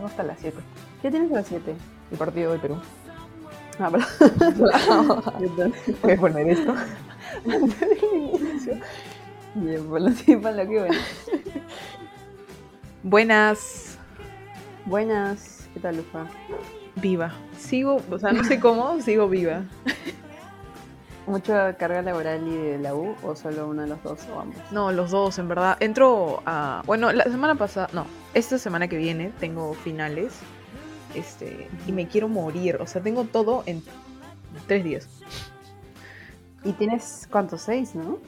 tengo hasta las 7. ¿Qué tienes a las 7? El partido de Perú. Ah, perdón. Voy a poner esto. Antes del inicio. Bien, ponlo así, ponlo que bueno. Buenas. Buenas, ¿qué tal, Lufa? Viva. Sigo, o sea, no sé cómo, sigo viva. ¿Mucha carga laboral y de la U o solo uno de los dos o ambos? No, los dos, en verdad. Entro a. Bueno, la semana pasada. No, esta semana que viene tengo finales. Este. Y me quiero morir. O sea, tengo todo en tres días. ¿Y tienes cuántos? Seis, ¿no?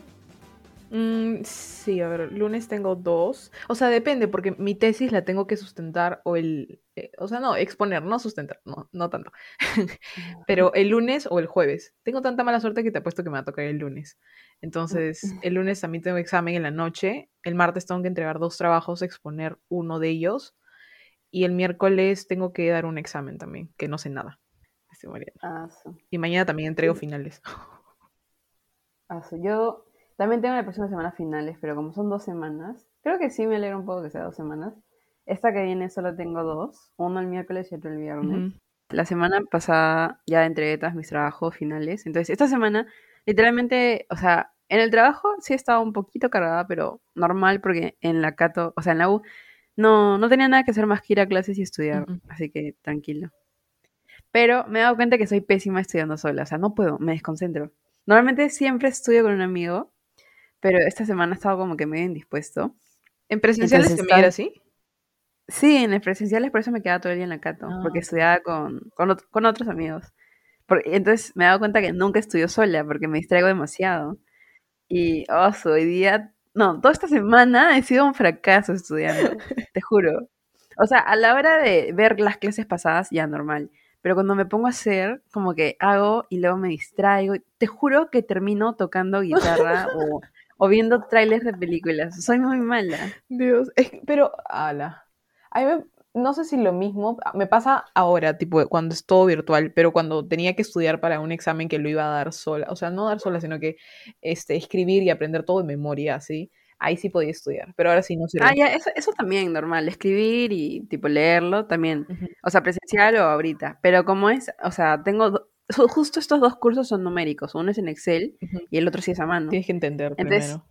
Mm, sí, a ver, lunes tengo dos. O sea, depende, porque mi tesis la tengo que sustentar o el. Eh, o sea, no, exponer, no sustentar, no, no tanto. Pero el lunes o el jueves. Tengo tanta mala suerte que te apuesto que me va a tocar el lunes. Entonces, el lunes también tengo examen en la noche. El martes tengo que entregar dos trabajos, exponer uno de ellos. Y el miércoles tengo que dar un examen también, que no sé nada. Ah. Y mañana también entrego Sí. finales. Ah. Yo también tengo la próxima semana finales, pero como son dos semanas, creo que sí me alegra un poco que sea dos semanas. Esta que viene solo tengo dos, uno el miércoles y otro el viernes. La semana pasada ya entregué todos mis trabajos finales. Entonces, esta semana, literalmente, o sea, en el trabajo sí estaba un poquito cargada, pero normal porque en la Cato, o sea, en la U, no, no tenía nada que hacer más que ir a clases y estudiar. Así que tranquilo. Pero me he dado cuenta que soy pésima estudiando sola. O sea, no puedo, me desconcentro. Normalmente siempre estudio con un amigo, pero esta semana he estado como que medio indispuesto. ¿En presenciales era está- así? Sí, en las presenciales por eso me quedaba todo el día en la Cato, porque Ah. estudiaba con, con, ot- con otros amigos. Por- entonces me he dado cuenta que nunca estudio sola porque me distraigo demasiado. Y, oh, hoy día, no, toda esta semana he sido un fracaso estudiando, te juro. O sea, a la hora de ver las clases pasadas, ya normal. Pero cuando me pongo a hacer, como que hago y luego me distraigo. Te juro que termino tocando guitarra o, o viendo trailers de películas. Soy muy mala. Dios, es pero, ala. A mí me- no sé si lo mismo, me pasa ahora, tipo, cuando es todo virtual, pero cuando tenía que estudiar para un examen que lo iba a dar sola, o sea, no dar sola, sino que este, escribir y aprender todo de memoria, así, ahí sí podía estudiar, pero ahora sí no sirve. Ah, ya, eso, eso también normal, escribir y tipo leerlo también. O sea, presencial o ahorita. Pero como es, o sea, tengo justo estos dos cursos son numéricos. Uno es en Excel y el otro sí es a mano. Tienes que entender Entonces, primero.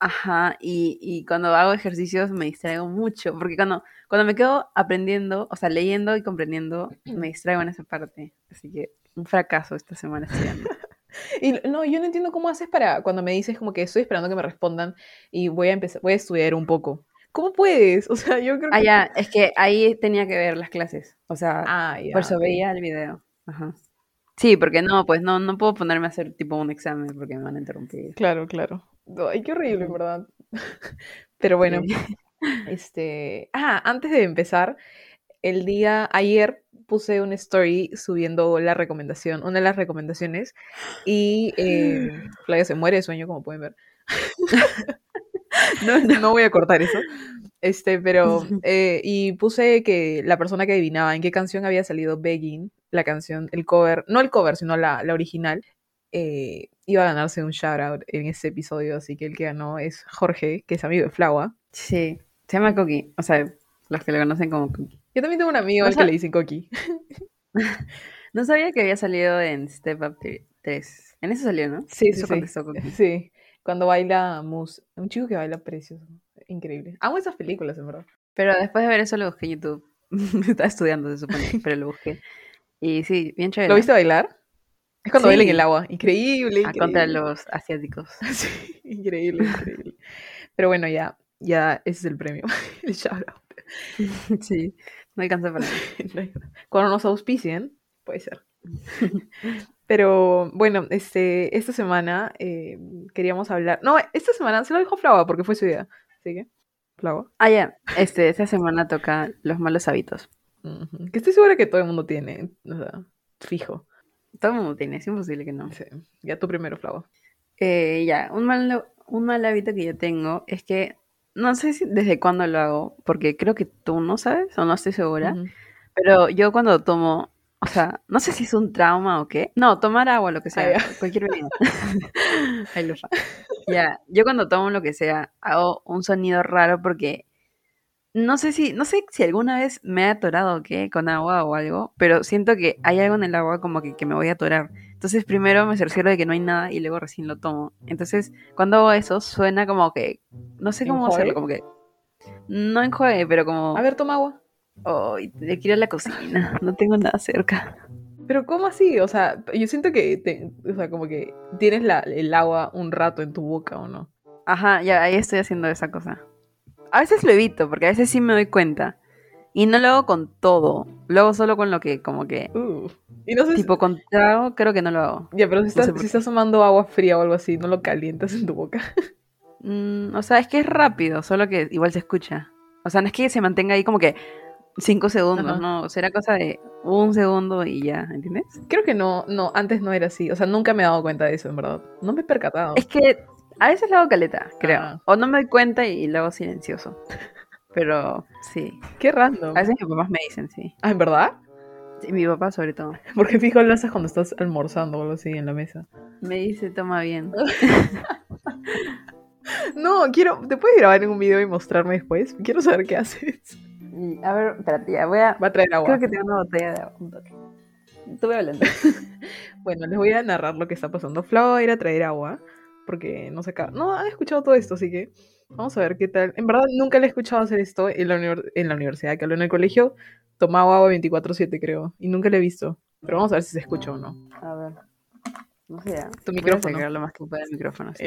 Ajá, y, y cuando hago ejercicios me distraigo mucho, porque cuando, cuando me quedo aprendiendo, o sea, leyendo y comprendiendo, me distraigo en esa parte. Así que un fracaso esta semana estudiando. Y no, yo no entiendo cómo haces para cuando me dices como que estoy esperando que me respondan y voy a empezar, voy a estudiar un poco. ¿Cómo puedes? O sea, yo creo Ah, que... ya, es que ahí tenía que ver las clases. O sea, Ah, ya, por eso veía el video. Ajá. Sí, porque no, pues no, no puedo ponerme a hacer tipo un examen porque me van a interrumpir. Claro, claro. Ay, qué horrible, en verdad. Pero bueno, este... Ah, antes de empezar, el día ayer puse una story subiendo la recomendación, una de las recomendaciones, y eh, Flavia se muere de sueño, como pueden ver. No, no. No voy a cortar eso. Este, pero, eh, y puse que la persona que adivinaba en qué canción había salido Begging, la canción, el cover, no el cover, sino la, la original, eh, iba a ganarse un shout out en ese episodio. Así que el que ganó es Jorge, que es amigo de Flagua. Sí, se llama Cookie. O sea, los que lo conocen como Cookie. Yo también tengo un amigo al que le dicen Coqui. No sabía que había salido en Step Up 3. En eso salió, ¿no? Sí, Eso sí. contestó Cookie. Sí, cuando baila Mus, un chico que baila precioso, increíble. Amo esas películas, en verdad. Pero después de ver eso lo busqué en YouTube. Estaba estudiando, se supone, pero lo busqué. Y sí, bien chévere. ¿Lo viste bailar? Es cuando baila en Sí. el agua. Increíble, Ah, contra los asiáticos. Sí, increíble, increíble. Pero bueno, ya, ya, ese es el premio. El shout out. Sí, no alcanza para nada. Cuando nos auspicien, puede ser. Pero bueno, este, esta semana eh, queríamos hablar. No, esta semana se lo dijo Flava porque fue su idea. Así que, Flava. Ah, ya. Este, esta semana toca los malos hábitos. Que estoy segura que todo el mundo tiene. O sea, fijo. Todo el mundo tiene, es imposible que no. Sí. Ya tú primero, Flava. Eh, ya, un mal, un mal hábito que yo tengo es que no sé si desde cuándo lo hago, porque creo que tú no sabes o no estoy segura, pero yo cuando tomo, o sea, no sé si es un trauma o qué. No, tomar agua, lo que sea, ya. cualquier bebida. Ay. Ya, yo cuando tomo lo que sea, hago un sonido raro porque No sé si, no sé si alguna vez me he atorado o qué con agua o algo, pero siento que hay algo en el agua como que, que me voy a atorar. Entonces primero me cercioro de que no hay nada y luego recién lo tomo. Entonces cuando hago eso suena como que, no sé cómo hacerlo, como que, no enjuague, pero como, A ver, toma agua. "Ay, le quiero ir a la cocina, no tengo nada cerca. Pero ¿cómo así? O sea, yo siento que, te- o sea, como que tienes la, el agua un rato en tu boca, ¿o no? Ajá, ya ahí estoy haciendo esa cosa. A veces lo evito, porque a veces sí me doy cuenta. Y no lo hago con todo. Lo hago solo con lo que, como que, Uh. Y no sé si- tipo con trago, creo que no lo hago. Ya, pero si estás, sé si estás tomando agua fría o algo así, no lo calientas en tu boca. Mm, o sea, es que es rápido, solo que igual se escucha. O sea, no es que se mantenga ahí como que cinco segundos, Ajá. no. Será cosa de un segundo y ya, ¿entiendes? Creo que no, no, antes no era así. O sea, nunca me he dado cuenta de eso, en verdad. No me he percatado. Es que a veces lo hago caleta, creo. Ah. O no me doy cuenta y lo hago silencioso. Pero sí. Qué random. A veces mis papás me dicen, sí. Ah, ¿en verdad? Sí, mi papá sobre todo. Porque fijo lo haces cuando estás almorzando o algo así en la mesa. Me dice, toma bien. No, quiero. ¿Te puedes grabar en un video y mostrarme después? Quiero saber qué haces. A ver, espérate, ya voy a... Va a traer agua. Creo que tengo una botella de agua. un toque. Estuve hablando. Bueno, les voy a narrar lo que está pasando. Flau va a ir a traer agua. Porque no se acaba. No, han escuchado todo esto, así que vamos a ver qué tal. En verdad, nunca le he escuchado hacer esto en la, univers- en la universidad, que hablo en el colegio. Tomaba agua 24-7, creo. Y nunca le he visto. Pero vamos a ver si se escucha o no. A ver. No sé, ya. Tu Voy a micrófono. acercar lo más que pueda el micrófono. sí.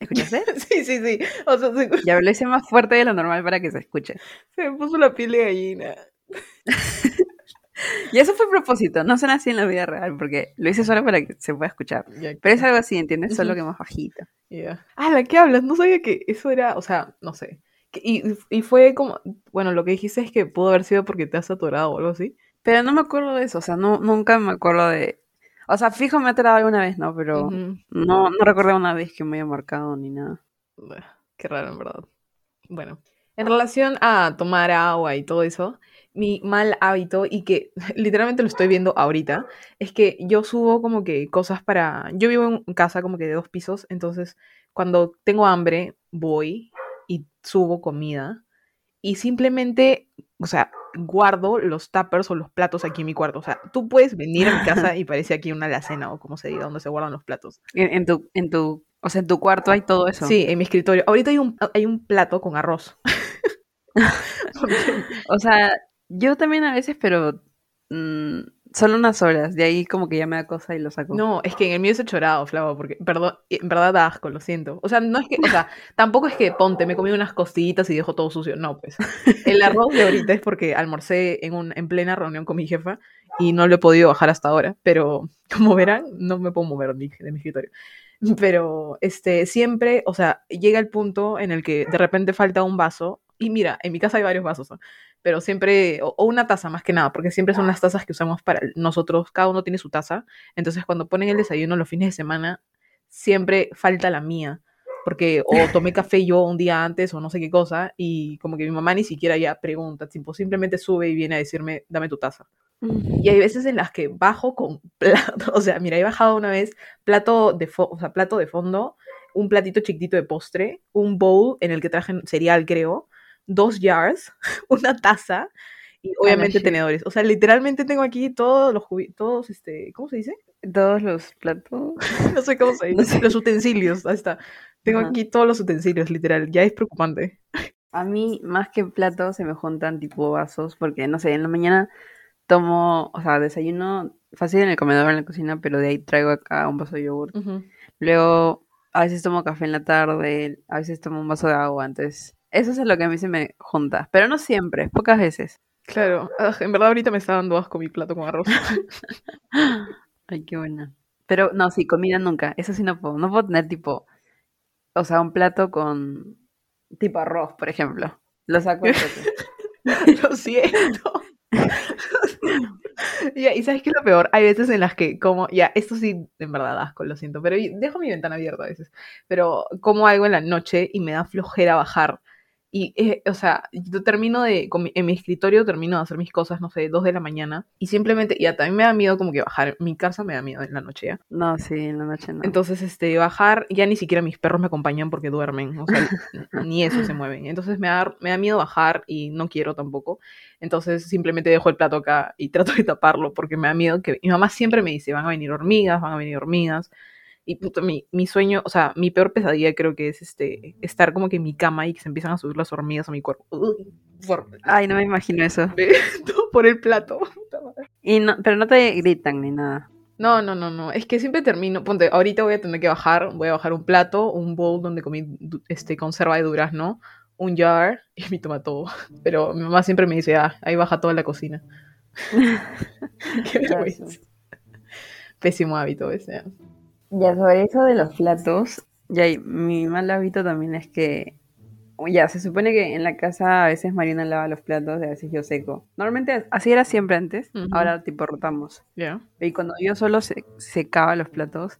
¿Escuchaste? Sí, sí, sí. O sea, se, Ya hice más fuerte de lo normal para que se escuche. se me puso la piel de gallina. Y eso fue propósito, no suena así en la vida real, porque lo hice solo para que se pueda escuchar. Ya, Pero es algo así, ¿entiendes? Solo que más bajito. Ya. Ah, ¿la qué hablas? No sabía que eso era, o sea, no sé. Y, y fue como, bueno, lo que dijiste es que pudo haber sido porque te has atorado o algo así. Pero no me acuerdo de eso, o sea, no, nunca me acuerdo de... O sea, fijo me ha atorado alguna vez, ¿no? Pero Ujú. no, no recuerdo una vez que me haya marcado ni nada. Qué raro, en verdad. Bueno, en relación a tomar agua y todo eso, mi mal hábito, y que literalmente lo estoy viendo ahorita, es que yo subo como que cosas para... Yo vivo en casa como que de dos pisos, entonces cuando tengo hambre voy y subo comida y simplemente, o sea, guardo los tuppers o los platos aquí en mi cuarto. O sea, tú puedes venir a mi casa y parece aquí una alacena o como se diga, donde se guardan los platos. En, en tu, en tu, o sea, en tu cuarto hay todo eso. Sí, en mi escritorio. Ahorita hay un, hay un plato con arroz. O sea, yo también a veces, pero mm, solo unas horas. De ahí como que ya me da cosa y lo saco. no, es que en el mío es chorado, Flavo, porque, perdón, en verdad da asco, lo siento. O sea, no es que, o sea, tampoco es que ponte, me comí unas costillitas y dejo todo sucio. No, pues. El arroz de ahorita es porque almorcé en, un, en plena reunión con mi jefa y no lo he podido bajar hasta ahora. Pero, como verán, no me puedo mover de mi escritorio. Pero, este, siempre, o sea, llega el punto en el que de repente falta un vaso. Y mira, en mi casa hay varios vasos, ¿no? pero siempre, o, o una taza más que nada, porque siempre son las tazas que usamos para nosotros, cada uno tiene su taza, entonces cuando ponen el desayuno los fines de semana, siempre falta la mía, porque o tomé café yo un día antes o no sé qué cosa, y como que mi mamá ni siquiera ya pregunta, tipo, simplemente sube y viene a decirme, dame tu taza. Y hay veces en las que bajo con plato, o sea, mira, he bajado una vez plato de, fo- o sea, plato de fondo, un platito chiquitito de postre, un bowl en el que traje cereal, creo, dos jars, una taza y obviamente tenedores. O sea, literalmente tengo aquí todos los todos este, ¿cómo se dice? Todos los platos. No sé cómo se dice. Los utensilios, ahí está. Tengo Ajá. aquí todos los utensilios, literal. Ya es preocupante. A mí, más que platos, se me juntan tipo vasos, porque no sé, en la mañana tomo, o sea, desayuno fácil en el comedor, en la cocina, pero de ahí traigo acá un vaso de yogur. Luego, a veces tomo café en la tarde, a veces tomo un vaso de agua, entonces, eso es lo que a mí se me junta, pero no siempre, pocas veces. Claro. Ah, en verdad ahorita me está dando asco mi plato con arroz. Ay, qué buena. Pero no, sí, comida nunca, eso sí no puedo, no puedo tener tipo, o sea, un plato con tipo arroz, por ejemplo. Lo saco. Lo siento. Ya, y sabes qué es lo peor, hay veces en las que como, ya, esto sí, en verdad asco, lo siento, pero dejo mi ventana abierta a veces, pero como algo en la noche y me da flojera bajar Y, eh, o sea, yo termino de, en mi escritorio termino de hacer mis cosas, no sé, dos de la mañana. Y simplemente, ya también me da miedo como que bajar. Mi casa me da miedo en la noche, ¿ya? No, sí, en la noche no. Entonces, este, bajar, ya ni siquiera mis perros me acompañan porque duermen, o sea, ni eso se mueven. Entonces me da, me da miedo bajar y no quiero tampoco. Entonces simplemente dejo el plato acá y trato de taparlo porque me da miedo que... Mi mamá siempre me dice, van a venir hormigas, van a venir hormigas. Y puta, mi, mi sueño, o sea, mi peor pesadilla creo que es este, estar como que en mi cama y que se empiezan a subir las hormigas a mi cuerpo. Uy, por, Ay, no me imagino eso. todo por el plato. Y no, pero no te gritan ni nada. No, no, no, no. Es que siempre termino. Ponte, ahorita voy a tener que bajar. Voy a bajar un plato, un bowl donde comí este, conserva de durazno, un jar y mi tomato. Pero mi mamá siempre me dice, ah, ahí baja toda la cocina. Qué vergüenza. Pésimo hábito ese. Ya, sobre eso de los platos, ya, y mi mal hábito también es que, ya, se supone que en la casa a veces Marina lava los platos y a veces yo seco. Normalmente así era siempre antes, Ujú. ahora tipo rotamos. Ya. Y cuando yo solo se- secaba los platos,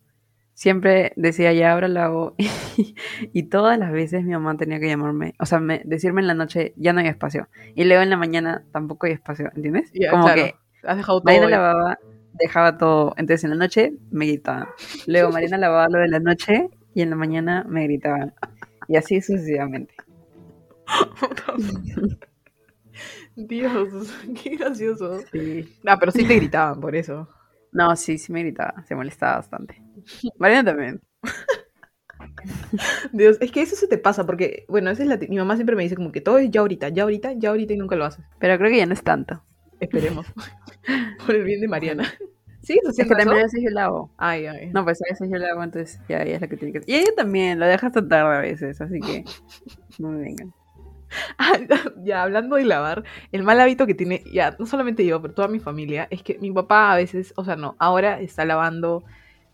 siempre decía, ya ahora lo hago. y todas las veces mi mamá tenía que llamarme, o sea, me- decirme en la noche, ya no hay espacio. Y luego en la mañana tampoco hay espacio, ¿entiendes? Ya, Como claro. que Has dejado todo. Lavaba, dejaba todo. Entonces en la noche me gritaban. Luego Marina lavaba lo de la noche y en la mañana me gritaban. Y así sucesivamente. Dios, qué gracioso. Sí. Ah, pero sí te gritaban por eso. No, sí, sí me gritaba. Se molestaba bastante. Marina también. Dios, es que eso se te pasa porque, bueno, esa es la. Mi mamá siempre me dice como que todo es ya ahorita, ya ahorita, ya ahorita y nunca lo haces. Pero creo que ya no es tanto. Esperemos. por el bien de Mariana. ¿Sigues Es que haciendo también a eso? veces yo lavo. Ay, ay. No, pues a veces yo lavo, entonces ya ella es la que tiene que Y ella también, lo deja hasta tarde a veces, así que no me vengan. Ah, ya, hablando de lavar, el mal hábito que tiene, ya, no solamente yo, pero toda mi familia, es que mi papá a veces, o sea, no, ahora está lavando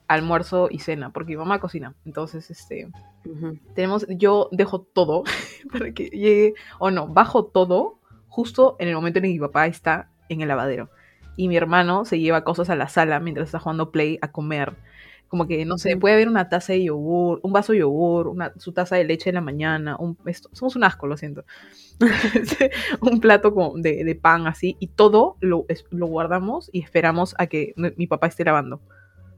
almuerzo y cena, porque mi mamá cocina. Entonces, este, tenemos, yo dejo todo para que llegue, o no, bajo todo justo en el momento en el que mi papá está en el lavadero. Y mi hermano se lleva cosas a la sala mientras está jugando play a comer. Como que, no sé, puede haber una taza de yogur, un vaso de yogur, una, su taza de leche en la mañana, un, esto- somos un asco, lo siento. un plato con- de, de pan así, y todo lo, lo guardamos y esperamos a que mi papá esté lavando.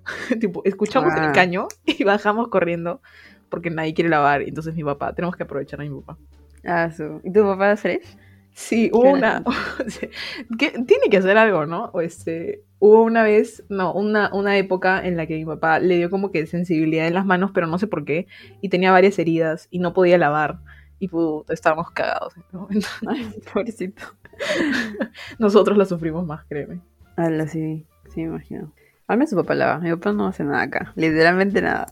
tipo, escuchamos Ah. el caño y bajamos corriendo porque nadie quiere lavar. Entonces mi papá, tenemos que aprovechar a mi papá. Ah, su. ¿Y tu papá fresh? Sí, hubo una. que tiene que hacer algo, ¿no? O este, hubo una vez, no, una, una época en la que mi papá le dio como que sensibilidad en las manos, pero no sé por qué, y tenía varias heridas y no podía lavar. Y puta, estábamos cagados en ese momento. Ay, pobrecito. Nosotros la sufrimos más, créeme. Habla, sí, sí, me imagino. Al menos su papá lava. Mi papá no hace nada acá. Literalmente nada.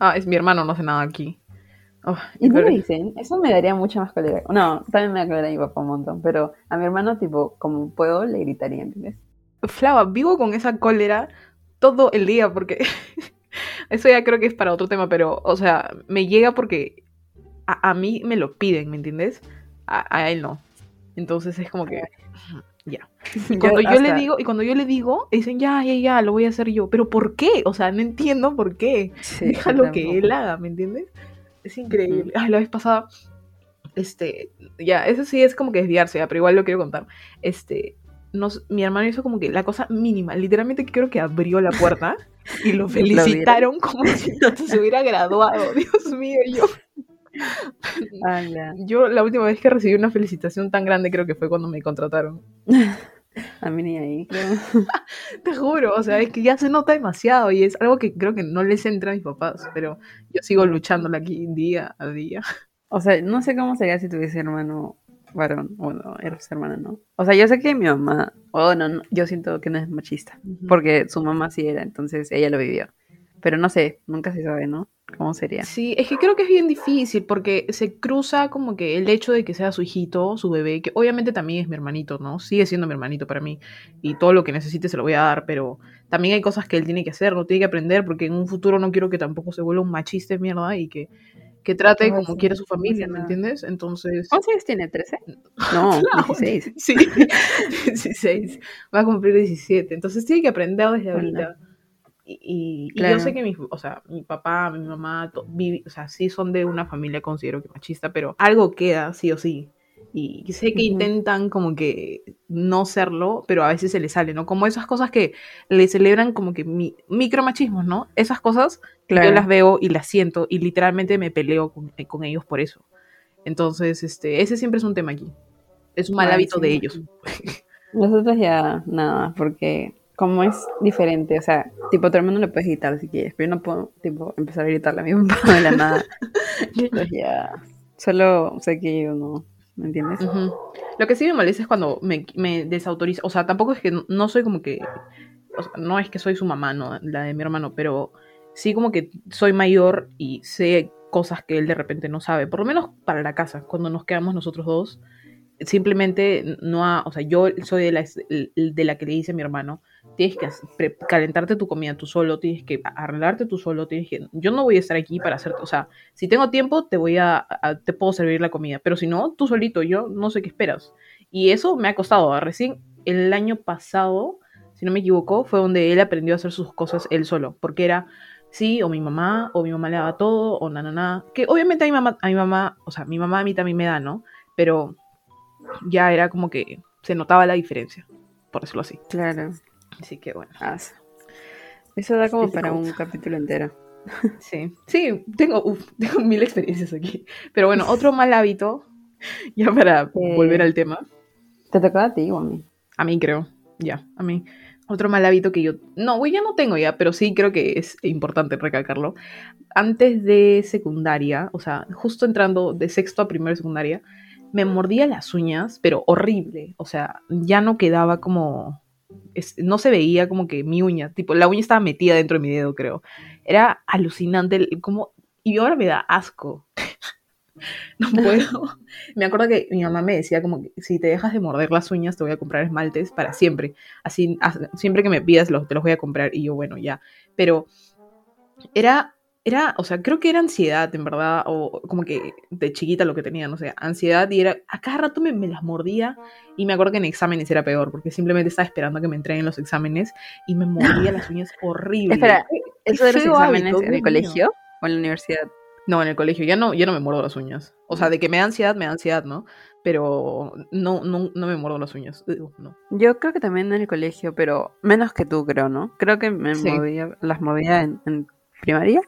Ah, es mi hermano, no hace nada aquí. Oh, ¿Y qué me dicen? Eso me daría mucha más cólera. No, también me da cólera a mi papá un montón. Pero a mi hermano, tipo, como puedo, le gritaría, ¿entiendes? Flava, vivo con esa cólera todo el día porque eso ya creo que es para otro tema, pero, o sea, me llega porque a, a mí me lo piden, ¿me entiendes? A, a él no. Entonces es como que, ya. Y cuando yo, le digo, y cuando yo le digo, dicen, ya, ya, ya, lo voy a hacer yo. Pero ¿por qué? O sea, no entiendo por qué. Sí, Déjalo yo que él haga, ¿me entiendes? Es increíble. Ay, la vez pasada, este, ya, eso sí es como que desviarse, ya, pero igual lo quiero contar. Este, nos, mi hermano hizo como que la cosa mínima, literalmente creo que abrió la puerta y lo ¿Lo felicitaron como si no se hubiera graduado. Dios mío, yo, Ah, ya. yo la última vez que recibí una felicitación tan grande creo que fue cuando me contrataron. A mí ni ahí, creo. Te juro, o sea, es que ya se nota demasiado y es algo que creo que no les entra a mis papás, pero yo sigo luchándola aquí día a día. O sea, no sé cómo sería si tuviese hermano varón. Bueno, eres hermana, ¿no? O sea, yo sé que mi mamá, oh, no, no, yo siento que no es machista. Porque su mamá sí era, entonces ella lo vivió. Pero no sé, nunca se sabe, ¿no? ¿Cómo sería? Sí, es que creo que es bien difícil porque se cruza como que el hecho de que sea su hijito, su bebé, que obviamente también es mi hermanito, ¿no? Sigue siendo mi hermanito para mí y todo lo que necesite se lo voy a dar, pero también hay cosas que él tiene que hacer, no tiene que aprender porque en un futuro no quiero que tampoco se vuelva un machista de mierda y que, que trate como sí, quiere su familia, ¿me entiendes? Entonces... ¿Cuántos años tiene? ¿13? No, 16. Sí, 16. Va a cumplir 17. Entonces tiene que aprender desde Hola. ahorita. Y, y- y Claro. yo sé que mi, o sea, mi papá, mi mamá, to- o sea, sí son de una familia, considero que machista, pero algo queda, sí o sí. Y sé que Ujú. intentan como que no serlo, pero a veces se les sale, ¿no? Como esas cosas que le celebran como que mi, micromachismos, ¿no? Esas cosas Claro. yo las veo y las siento y literalmente me peleo con, eh, con ellos por eso. Entonces, este, ese siempre es un tema aquí. Es un mal Ay, hábito sí. de ellos. Nosotros ya nada, porque como es diferente, o sea, tipo, tu hermano le puedes gritar si quieres, pero yo no puedo, tipo, empezar a gritarle a mi papá de la nada. Entonces ya, solo sé que yo no, ¿me entiendes? Lo que sí me molesta es cuando me, me desautoriza. O sea, tampoco es que no, soy como que. no es que soy su mamá, no, la de mi hermano, pero sí como que soy mayor y sé cosas que él de repente no sabe. Por lo menos para la casa, cuando nos quedamos nosotros dos. Simplemente no ha, o sea, yo soy de la, de la que le dice a mi hermano, tienes que calentarte tu comida tú solo, tienes que arreglarte tú solo, tienes que, yo no voy a estar aquí para hacerte, o sea, si tengo tiempo te voy a, a- te puedo servir la comida, pero si no, tú solito, yo no sé qué esperas. Y eso me ha costado, recién el año pasado, si no me equivoco, fue donde él aprendió a hacer sus cosas él solo, porque era, sí, o mi mamá, o mi mamá le daba todo, o na, na, na, que obviamente a mi mamá, a mi mamá, o sea, mi mamá a mí también me da, ¿no? Pero ya era como que se notaba la diferencia, por decirlo así. Claro. Así que bueno. Ah. Eso da como para un capítulo entero. Sí, sí, tengo, uf, tengo mil experiencias aquí. Pero bueno, otro mal hábito, ya para Eh. volver al tema, ¿Te tocaba a ti o a mí? a mí creo, ya, a mí. Otro mal hábito que yo, no, güey, ya no tengo ya, pero sí creo que es importante recalcarlo. Antes de secundaria, o sea, justo entrando de sexto a primero de secundaria, me mordía las uñas, pero horrible. O sea, ya no quedaba como, no se veía como que mi uña, tipo, la uña estaba metida dentro de mi dedo, creo. Era alucinante, como, y ahora me da asco. No puedo. Me acuerdo que mi mamá me decía como que si te dejas de morder las uñas te voy a comprar esmaltes para siempre. Así, as- siempre que me pidas los, te los voy a comprar y yo, bueno, ya. Pero era, era, o sea, creo que era ansiedad, en verdad, o como que de chiquita lo que tenía, no sé, ansiedad y era, a cada rato me, me las mordía y me acuerdo que en exámenes era peor porque simplemente estaba esperando a que me entreguen los exámenes y me mordía las uñas horrible. Espera, ¿Eso de los exámenes hábito, en el colegio o en la universidad? No, en el colegio. Ya no, ya no me muerdo las uñas. O sea, de que me da ansiedad, me da ansiedad, ¿no? Pero no, no, no me muerdo las uñas. No. Yo creo que también en el colegio, pero menos que tú, creo, ¿no? Creo que me Sí. movía, las movía en, en primaria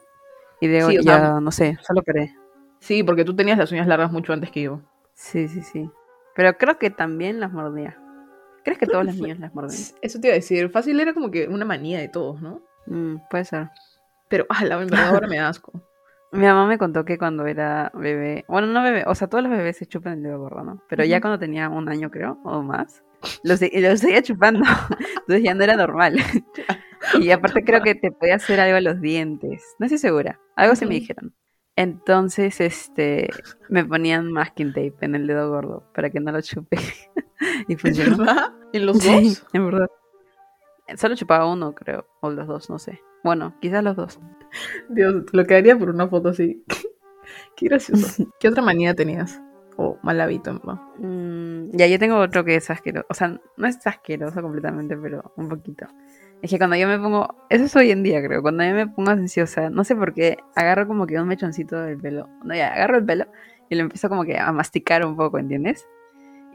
y luego Sí, ya, sea- no sé, solo paré. Sí, porque tú tenías las uñas largas mucho antes que yo. Sí, sí, sí. Pero creo que también las mordía. ¿Crees que Creo todos que los niños las morden? Eso te iba a decir. Fácil era como que una manía de todos, ¿no? Mm, puede ser. Pero, ah, la verdad, ahora me da asco. Mi mamá me contó que cuando era bebé, bueno, no bebé, o sea, todos los bebés se chupan el dedo gordo, ¿no? Pero ya cuando tenía un año, creo, o más, lo, se- lo seguía chupando. Entonces ya no era normal. y aparte creo que te podía hacer algo a los dientes. No estoy segura. Algo se me dijeron. Entonces, este, me ponían masking tape en el dedo gordo para que no lo chupe. y ¿Es funcionó. verdad? ¿En los Sí, dos? en verdad. Solo chupaba uno, creo, o los dos, no sé. Bueno, quizás los dos. Dios, lo quedaría por una foto así. Qué gracioso. ¿Qué otra manía tenías? O mal hábito, en verdad. Mm, ya, yo tengo otro que es asqueroso. O sea, no es asqueroso completamente, pero un poquito. Es que cuando yo me pongo. Eso es hoy en día, creo. Cuando yo me pongo ansiosa, no sé por qué, agarro como que un mechoncito del pelo. No, ya, agarro el pelo y lo empiezo como que a masticar un poco, ¿entiendes?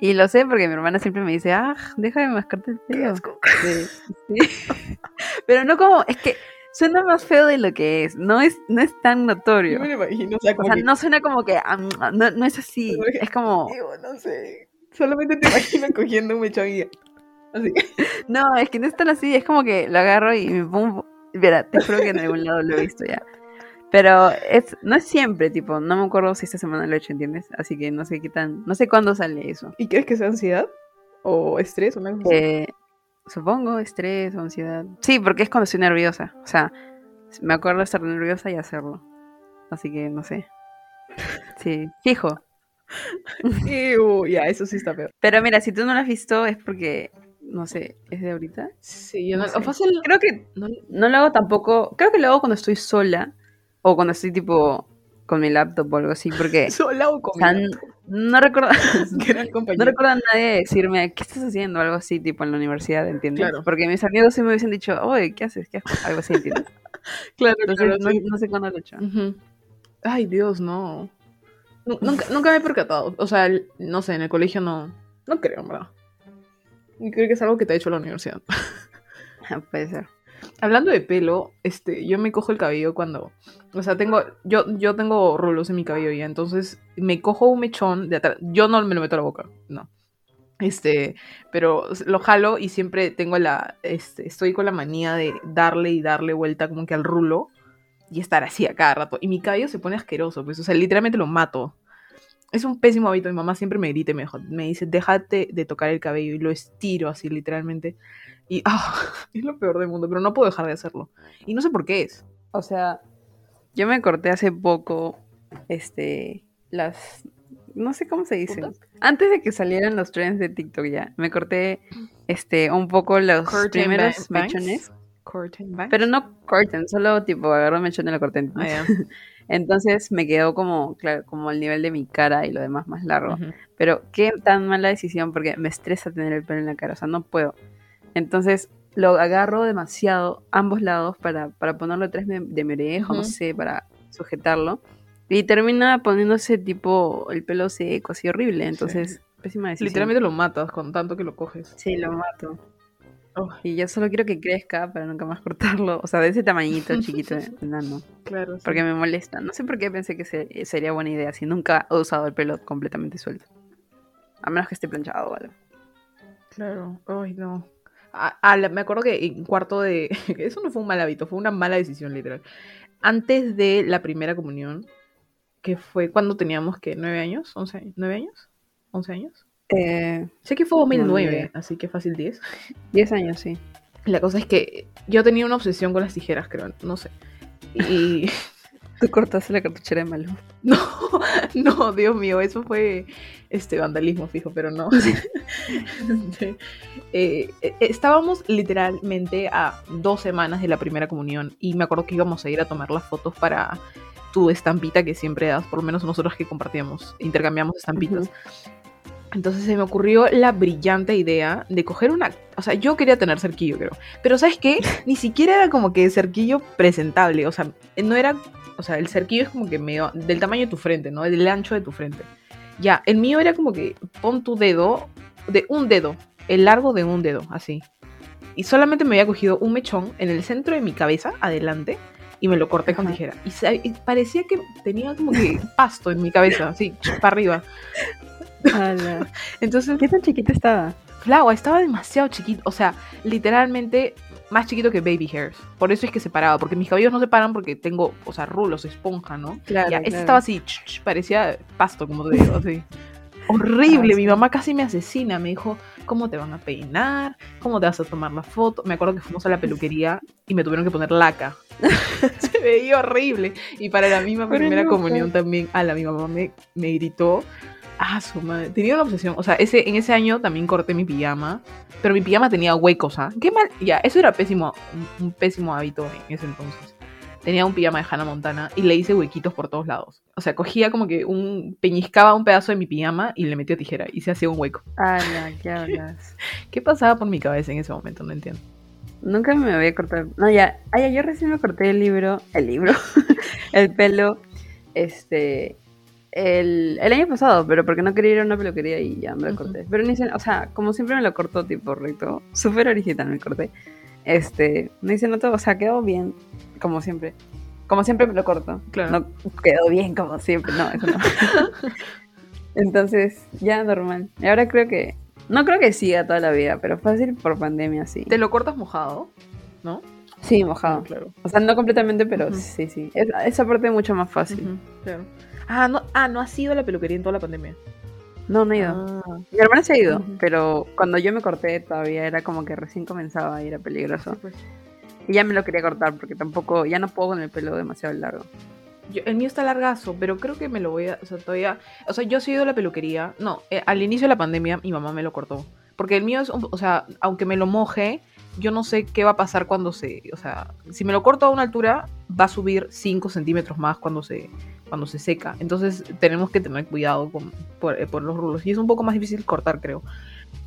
Y lo sé porque mi hermana siempre me dice, ah, deja de mascarte el pelo. Sí, sí. Pero no como. Es que suena más feo de lo que es. No es, no es tan notorio. me imagino, o sea, que- no suena como que. no, no es así. Es como. Digo, no sé. Solamente te imagino cogiendo un mechón y así. No, es que no es tan así, es como que lo agarro y me pongo. Mira, te juro que en algún lado lo he visto ya. Pero es, no es siempre, tipo, no me acuerdo si esta semana lo he hecho, ¿entiendes? Así que no sé qué tan. No sé cuándo sale eso. ¿Y crees que sea ansiedad? ¿O estrés? Una cosa así? Eh, supongo, estrés o ansiedad. Sí, porque es cuando estoy nerviosa. O sea, me acuerdo de estar nerviosa y hacerlo. Así que no sé. Sí, fijo. Ew, ya, eso sí está peor. Pero mira, si tú no lo has visto es porque, no sé, es de ahorita. Sí, yo no, No sé. o fácil, Creo que no- no lo hago tampoco. Creo que lo hago cuando estoy sola o cuando estoy tipo con mi laptop o algo así, porque sola o con o sea, mi laptop. no recuerdo, no recuerdo a nadie decirme, ¿qué estás haciendo? Algo así, tipo en la universidad, ¿entiendes? Claro. Porque mis amigos sí me hubiesen dicho, oye, ¿qué haces? ¿Qué haces? Algo así, ¿entiendes? Claro, Entonces, claro, no, sí. no sé cuándo lo he hecho. Ay, Dios, no. Nu- Nunca, nunca me he percatado. O sea, no sé, en el colegio no. No creo, en verdad. Y Creo que es algo que te ha hecho la universidad. Puede ser. Hablando de pelo, este, yo me cojo el cabello cuando. O sea, tengo. Yo, yo tengo rulos en mi cabello ya. Entonces, me cojo un mechón de atrás. Yo no me lo meto a la boca. No. Este. Pero lo jalo y siempre tengo la. Este, estoy con la manía de darle y darle vuelta como que al rulo. Y estar así a cada rato. Y mi cabello se pone asqueroso, pues. O sea, literalmente lo mato. Es un pésimo hábito. Mi mamá siempre me grita y me, me dice, déjate de tocar el cabello. Y lo estiro así, literalmente. Y ah, es lo peor del mundo, pero no puedo dejar de hacerlo. Y no sé por qué es. O sea, yo me corté hace poco, este, las, no sé cómo se dice. Antes de que salieran los trends de TikTok ya, me corté, este, un poco los Curtain primeros mechones. Curtain bangs. Pero no corten, solo tipo agarró mechón y lo corté. Ah, ya. Entonces me quedó como, claro, como al nivel de mi cara y lo demás más largo. Pero qué tan mala decisión porque me estresa tener el pelo en la cara, o sea, no puedo. Entonces lo agarro demasiado, ambos lados, para, para ponerlo atrás de, de mi oreja, no sé, para sujetarlo. Y termina poniéndose tipo el pelo seco, así horrible. Entonces, pésima decisión. Literalmente lo matas con tanto que lo coges. Sí, lo mato. Oh, Y yo solo quiero que crezca para nunca más cortarlo. O sea, de ese tamañito chiquito, enano. claro. sí. Porque me molesta. No sé por qué pensé que se- sería buena idea si nunca he usado el pelo completamente suelto. A menos que esté planchado o algo. Claro. Ay, no. La- me acuerdo que en cuarto de. Eso no fue un mal hábito, fue una mala decisión, literal. Antes de la primera comunión, que fue cuando teníamos, que ¿Nueve años? ¿Once años? ¿Nueve años? ¿Once años? Eh, Sé que fue No, ni 2009, idea. así que fácil 10. 10 años, sí. La cosa es que yo tenía una obsesión con las tijeras, creo, no sé. Y Tú cortaste la cartuchera de Malú. no, no, Dios mío, eso fue este vandalismo fijo, pero no. Eh, eh, estábamos literalmente a dos semanas de la primera comunión y me acuerdo que íbamos a ir a tomar las fotos para tu estampita que siempre das, por lo menos nosotros que compartíamos, intercambiamos estampitas. Entonces se me ocurrió la brillante idea de coger una... O sea, yo quería tener cerquillo, creo. Pero ¿sabes qué? Ni siquiera era como que cerquillo presentable. O sea, no era... O sea, el cerquillo es como que medio... Del tamaño de tu frente, ¿no? Del ancho de tu frente. Ya, el mío era como que pon tu dedo, de un dedo, el largo de un dedo, así. Y solamente me había cogido un mechón en el centro de mi cabeza, adelante, y me lo corté con tijera. Y parecía que tenía como que pasto en mi cabeza, así, para arriba. Ala. Entonces, ¿Qué tan chiquita estaba? Flagua, estaba demasiado chiquito. O sea, literalmente más chiquito que baby hairs. Por eso es que se paraba. Porque mis cabellos no se paran porque tengo, o sea, rulos, esponja, ¿no? Claro, ya, ese claro. estaba así, ch, ch, parecía pasto, como te digo, así. Horrible, Ah, mi sí. mamá casi me asesina. Me dijo, ¿cómo te van a peinar? ¿Cómo te vas a tomar la foto? Me acuerdo que fuimos a la peluquería y me tuvieron que poner laca. Se veía horrible. Y para la misma Pero primera no, comunión también, a la mi mamá me, me gritó. Ah, su madre. Tenía una obsesión. O sea, ese, en ese año también corté mi pijama. Pero mi pijama tenía huecos, ¿ah? Qué mal. Ya, eso era pésimo, un, un pésimo hábito en ese entonces. Tenía un pijama de Hannah Montana y le hice huequitos por todos lados. O sea, cogía como que un. peñiscaba un pedazo de mi pijama y le metía tijera y se hacía un hueco. Ala, ¿qué hablas? ¿Qué pasaba por mi cabeza en ese momento? No entiendo. Nunca me había cortado. No, ya. Ah, ya, yo recién me corté el libro. El libro. el pelo. Este. El, el año pasado, pero porque no quería ir a una peluquería y ya me lo corté. Pero ni se- o sea, como siempre me lo cortó tipo recto. Súper original me corté. Este. No hice nota, o sea, quedó bien. Como siempre. Como siempre me lo corto. Claro. No quedó bien como siempre. No, eso no. Entonces, ya normal. Y ahora creo que. No creo que siga toda la vida, pero fácil por pandemia, sí. ¿Te lo cortas mojado? ¿No? Sí, mojado. claro. O sea, no completamente, pero Ujú. sí, sí. Es- esa parte es mucho más fácil. Ujú, claro. Ah, no, ah, no has ido a la peluquería en toda la pandemia. No, no he ido. Ah, Mi hermana se ha ido, pero cuando yo me corté todavía era como que recién comenzaba a ir a peligroso. sí, pues. Y ya me lo quería cortar porque tampoco, ya no puedo con el pelo demasiado largo. Yo- el mío está largazo, pero creo que me lo voy a. O sea, todavía. O sea, yo he ido a la peluquería. No, eh, al inicio de la pandemia, mi mamá me lo cortó. Porque el mío es. un- o sea, aunque me lo moje, yo no sé qué va a pasar cuando se. O sea, si me lo corto a una altura, va a subir 5 centímetros más cuando se. cuando se seca. Entonces tenemos que tener cuidado con, por, eh, por los rulos. Y es un poco más difícil cortar, creo.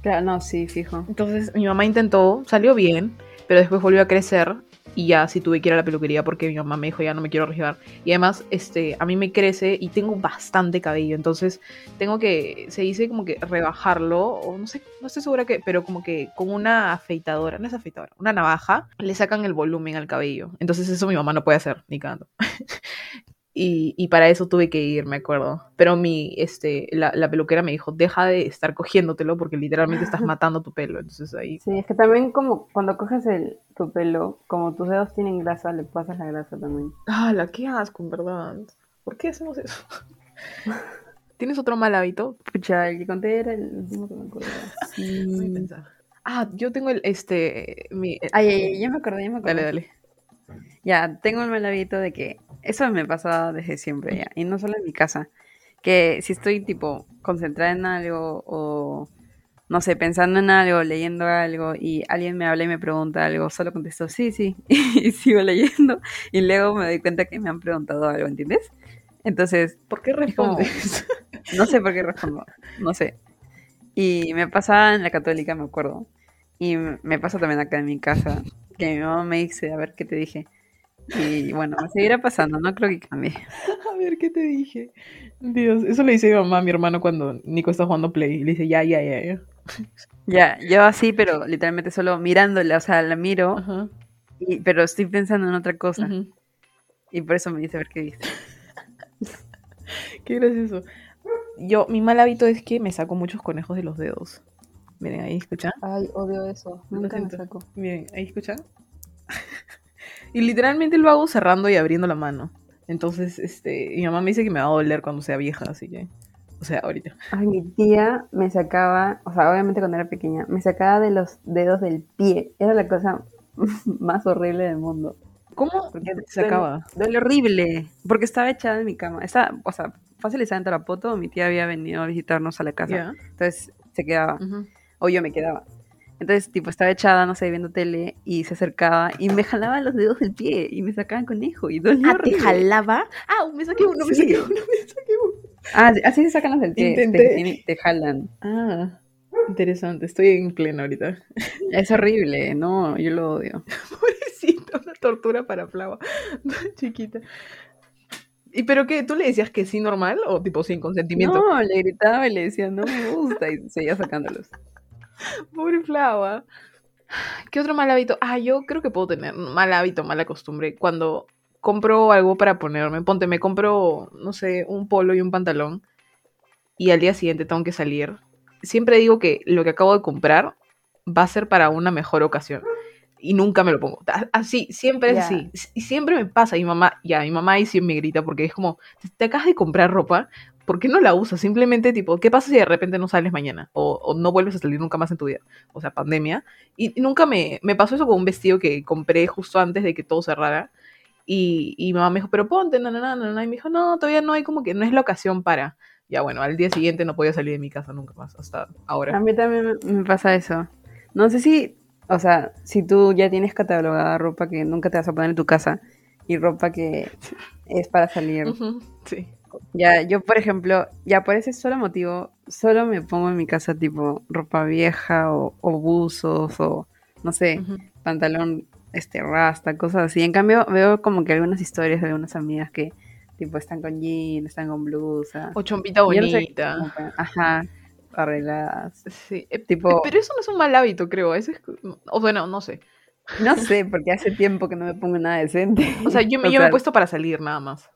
Claro, no, sí, fijo. Entonces mi mamá intentó, salió bien, pero después volvió a crecer y ya sí tuve que ir a la peluquería porque mi mamá me dijo ya no me quiero arriesgar. Y además, este, a mí me crece y tengo bastante cabello, entonces tengo que, se dice como que rebajarlo, o no sé, no estoy segura que, pero como que con una afeitadora, no es afeitadora, una navaja, le sacan el volumen al cabello. Entonces eso mi mamá no puede hacer, ni cagando. Y, y, para eso tuve que ir, me acuerdo. Pero mi, este, la, la, peluquera me dijo, deja de estar cogiéndotelo porque literalmente estás matando tu pelo. Entonces ahí... Sí, es que también como cuando coges el, tu pelo, como tus dedos tienen grasa, le pasas la grasa también. Ah, la qué asco, en verdad. ¿Por qué hacemos eso? ¿Tienes otro mal hábito? Pucha, el que conté era el último que me acuerdo. Sí. Ah, yo tengo el, este, mi... Ay, ay, ay, ya me acordé, ya me acordé. Dale, dale. Ya, tengo el mal hábito de que eso me pasa desde siempre ya, y no solo en mi casa, que si estoy tipo concentrada en algo o no sé, pensando en algo, leyendo algo y alguien me habla y me pregunta algo, solo contesto sí, sí y sigo leyendo y luego me doy cuenta que me han preguntado algo, ¿entiendes? Entonces, ¿por qué respondes? Como, no sé por qué respondo, no sé. Y me pasa en la católica, me acuerdo. Y me pasa también acá en mi casa, que mi mamá me dice, a ver qué te dije. Y bueno, me seguirá pasando, no creo que cambie. A ver, ¿qué te dije? Dios, eso le dice mi mamá a mi hermano cuando Nico está jugando Play. Y le dice, ya, ya, ya, ya. Ya, yo así, pero literalmente solo mirándola, o sea, la miro, Ajá. y, pero estoy pensando en otra cosa. Y por eso me dice, a ver qué dice. Qué gracioso. Yo, mi mal hábito es que me saco muchos conejos de los dedos. Miren, ahí escuchan. Ay, odio eso. Nunca me saco. Miren, ahí escuchan. Y literalmente lo hago cerrando y abriendo la mano. Entonces, este, mi mamá me dice que me va a doler cuando sea vieja, así que. O sea, ahorita. Ay, mi tía me sacaba, o sea, obviamente cuando era pequeña, me sacaba de los dedos del pie. Era la cosa más horrible del mundo. ¿Cómo Porque se acaba? Duele horrible. Porque estaba echada en mi cama. Estaba, o sea, fácil estaba en Tarapoto. Mi tía había venido a visitarnos a la casa. Entonces se quedaba. O yo me quedaba. Entonces, tipo, estaba echada, no sé, viendo tele y se acercaba y me jalaba los dedos del pie y me sacaban conejo y dolía Ah, ¿te jalaba? Ah, me saqué uno, me Sí. saqué uno, me saqué uno. Ah, sí, así se sacan los del pie. Te, jalan. Ah, interesante. Estoy en pleno ahorita. Es horrible, no, yo lo odio. Pobrecito, una tortura para Flava. Chiquita. ¿Y pero qué? ¿Tú le decías que sí normal o tipo sin consentimiento? No, le gritaba y le decía, no me gusta y seguía sacándolos. Pobre Flava. ¿Qué otro mal hábito? Ah, yo creo que puedo tener mal hábito, mala costumbre. Cuando compro algo para ponerme, ponte, me compro, no sé, un polo y un pantalón y al día siguiente tengo que salir. Siempre digo que lo que acabo de comprar va a ser para una mejor ocasión. Y nunca me lo pongo. Así, siempre es así. Y siempre me pasa. Y mi mamá, ya, mi mamá ahí sí me grita porque es como, te acabas de comprar ropa, ¿por qué no la usas? Simplemente, tipo, ¿qué pasa si de repente no sales mañana? O, o no vuelves a salir nunca más en tu vida. O sea, pandemia. Y, y nunca me, me pasó eso con un vestido que compré justo antes de que todo cerrara. Y, y mamá me dijo, pero ponte, no, no, no, no. Y me dijo, no, todavía no hay como que, no es la ocasión para. Ya bueno, al día siguiente no podía salir de mi casa nunca más, hasta A ahora. mí también me, pasa eso. No sé si, o sea, si tú ya tienes catalogada ropa que nunca te vas a poner en tu casa y ropa que es para salir. Sí. Ya, yo por ejemplo, ya por ese solo motivo, solo me pongo en mi casa tipo ropa vieja o, o buzos o no sé, pantalón este rasta, cosas así. En cambio, veo como que algunas historias de algunas amigas que tipo están con jeans, están con blusa. O chompita no sé bonita. que- ajá, arregladas. Sí. eh, Tipo- Pero eso no es un mal hábito, creo. Eso es, o bueno, no sé. No sé, porque hace tiempo que no me pongo nada decente. O sea, yo me, yo me he puesto para salir nada más.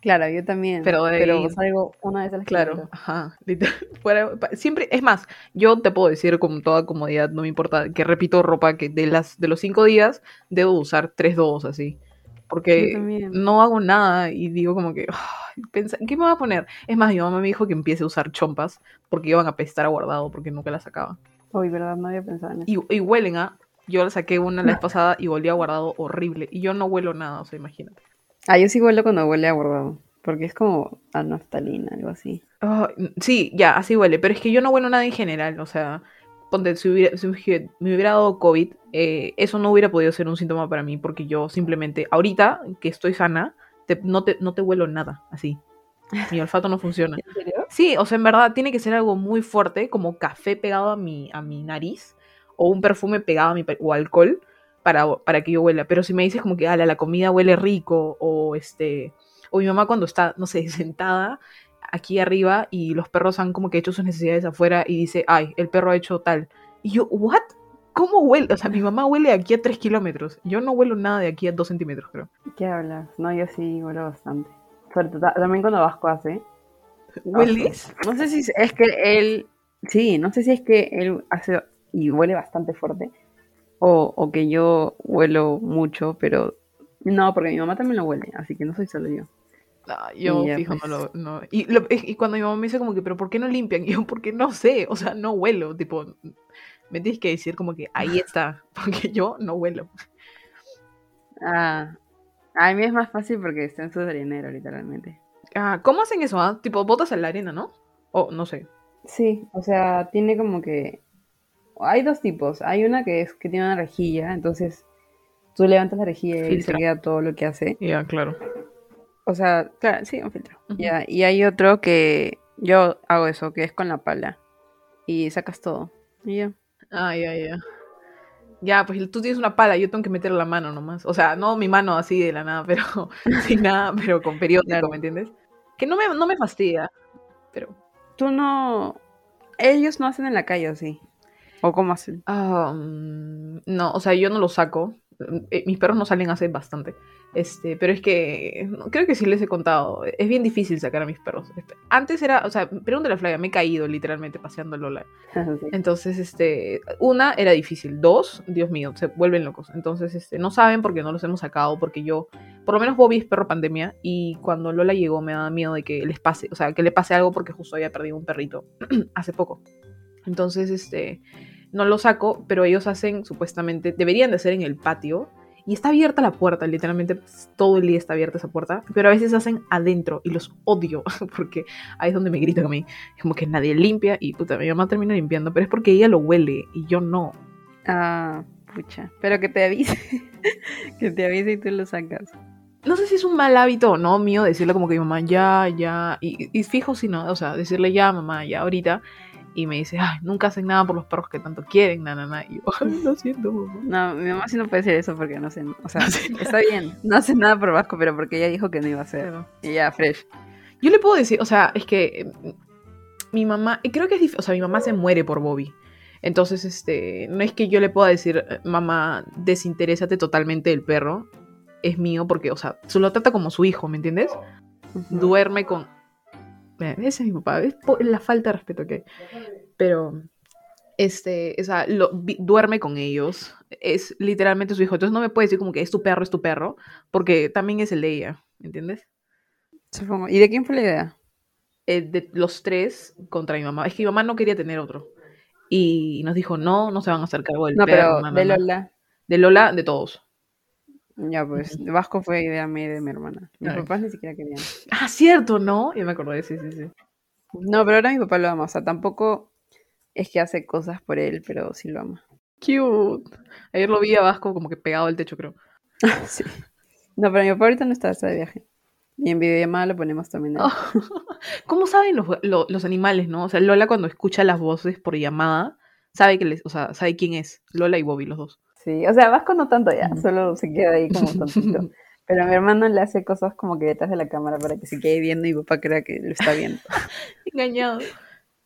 Claro, yo también. Pero de pero ahí- salgo una vez a la Claro, ajá. fuera- siempre, es más, yo te puedo decir con toda comodidad, no me importa, que repito ropa que de las de los cinco días debo usar tres dos así. Porque no hago nada y digo como que, "Ay, pensa- ¿qué me voy a poner? Es más, mi mamá me dijo que empiece a usar chompas porque iban a apestar a guardado porque nunca las sacaba. Uy, verdad, no había pensado en eso. Y, y huelen a, yo la saqué una la vez pasada y olía a guardado horrible. Y yo no huelo nada, o sea, imagínate. Ah, yo sí huelo cuando huele a. Porque es como a naftalina, algo así. Ay, sí, ya, así huele, pero es que yo no huelo nada en general, o sea, ponte, si, hubiera- si me hubiera dado COVID, eh, eso no hubiera podido ser un síntoma para mí, porque yo simplemente, ahorita que estoy sana, te- no, te, no te huelo nada, así. Mi olfato no funciona. ¿En serio? Sí, o sea, en verdad tiene que ser algo muy fuerte, como café pegado a mi, a mi nariz, o un perfume pegado a mi, o alcohol, para, para que yo huela. Pero si me dices como que, ala, la comida huele rico, o este, o mi mamá cuando está, no sé, sentada aquí arriba y los perros han como que hecho sus necesidades afuera y dice, ay, el perro ha hecho tal. Y yo, ¿what? ¿Cómo huele? O sea, mi mamá huele aquí a 3 kilómetros. Yo no huelo nada de aquí a 2 centímetros, creo. ¿Qué hablas? No, yo sí huelo bastante. Sobre todo, también cuando Vasco hace. ¿Hueles? No sé si es que él, sí, no sé si es que él hace y huele bastante fuerte o, o que yo huelo mucho, pero no, porque mi mamá también lo huele, así que no soy solo yo. Ah, yo Y fijo, pues. no lo. No. Y, lo- y cuando mi mamá me dice como que, pero ¿por qué no limpian? Y yo, porque no sé, o sea, no huelo, tipo, me tienes que decir como que ahí está, porque yo no huelo. Ah, a mí es más fácil porque está en su arenero, literalmente. Ah, ¿cómo hacen eso? ah? Tipo, botas en la arena, ¿no? O no sé. Sí, o sea, tiene como que... Hay dos tipos. Hay una que es que tiene una rejilla, entonces tú levantas la rejilla y se queda todo lo que hace. Ya, claro. O sea, claro, sí, un filtro. Ujú. Ya, y hay otro que yo hago eso, que es con la pala. Y sacas todo. Y ya. Ah, ya, ya. Ya, pues tú tienes una pala, yo tengo que meter la mano nomás. O sea, no mi mano así de la nada, pero sin nada, pero con periódico, Claro. ¿me entiendes? Que no me, no me fastidia, pero... Tú no... Ellos no hacen en la calle, ¿o sí? ¿O cómo hacen? Ah, no, o sea, yo no lo saco. Eh, mis perros no salen hace bastante. Este, pero es que creo que sí les he contado. Es bien difícil sacar a mis perros. Este, Antes era, o sea, pregúntale a Flavia, me he caído literalmente paseando a Lola. Sí. Entonces, este, una era difícil, dos, Dios mío, se vuelven locos. Entonces, este, no saben porque no los hemos sacado, porque yo, por lo menos Bobby es perro pandemia y cuando Lola llegó me daba miedo de que les pase, o sea, que le pase algo porque justo había perdido un perrito hace poco. Entonces, este, no lo saco, pero ellos hacen supuestamente, deberían de hacer en el patio. Y está abierta la puerta, literalmente pues, todo el día está abierta esa puerta. Pero a veces hacen adentro y los odio porque ahí es donde me gritan a mí. Como que nadie limpia y puta, mi mamá termina limpiando, pero es porque ella lo huele y yo no. Ah, pucha. Pero que te avise. que te avise y tú lo sacas. No sé si es un mal hábito o no mío decirle como que mi mamá ya, ya. Y, y fijo si no, o sea, decirle ya, mamá, ya ahorita. Y me dice, ay, nunca hacen nada por los perros que tanto quieren, na, na, na. Y yo, ay, lo siento, mamá. No, mi mamá sí no puede decir eso porque no sé. O sea, No está bien. No hace nada por Vasco, pero porque ella dijo que no iba a hacer. Y ya, fresh. Yo le puedo decir, o sea, es que eh, mi mamá, y creo que es difícil, o sea, mi mamá se muere por Bobby. Entonces, este, no es que yo le pueda decir, eh, mamá, desinterésate totalmente del perro. Es mío porque, o sea, se lo trata como su hijo, ¿me entiendes? Duerme con... Ese es mi papá, es por la falta de respeto que hay. Pero, este, o sea, lo- duerme con ellos. Es literalmente su hijo. Entonces no me puede decir como que es tu perro, es tu perro, porque también es el de ella, ¿me entiendes? Supongo. ¿Y de quién fue la idea? eh, de los tres contra mi mamá. Es que mi mamá no quería tener otro. Y nos dijo, no, no se van a hacer cargo del No, perro. pero na, de na". Lola. De Lola, de todos. Ya, pues, Vasco fue idea mía de mi hermana. Mis Ay. papás ni siquiera querían. Ah, cierto, ¿no? Ya me acordé, sí, sí, sí. No, pero ahora mi papá lo ama. O sea, tampoco es que hace cosas por él, pero sí lo ama. Cute. Ayer lo vi a Vasco como que pegado al techo, creo. sí. No, pero mi papá ahorita no está, está de viaje. Y en videollamada lo ponemos también. ahí. ¿Cómo saben los, lo- los animales, no? O sea, Lola cuando escucha las voces por llamada, sabe que les, o sea, sabe quién es. Lola y Bobby, los dos. Sí, o sea, Vasco no tanto ya, solo se queda ahí como tontito. Pero a mi hermano le hace cosas como que detrás de la cámara para que se quede viendo y papá crea que lo está viendo. Engañado.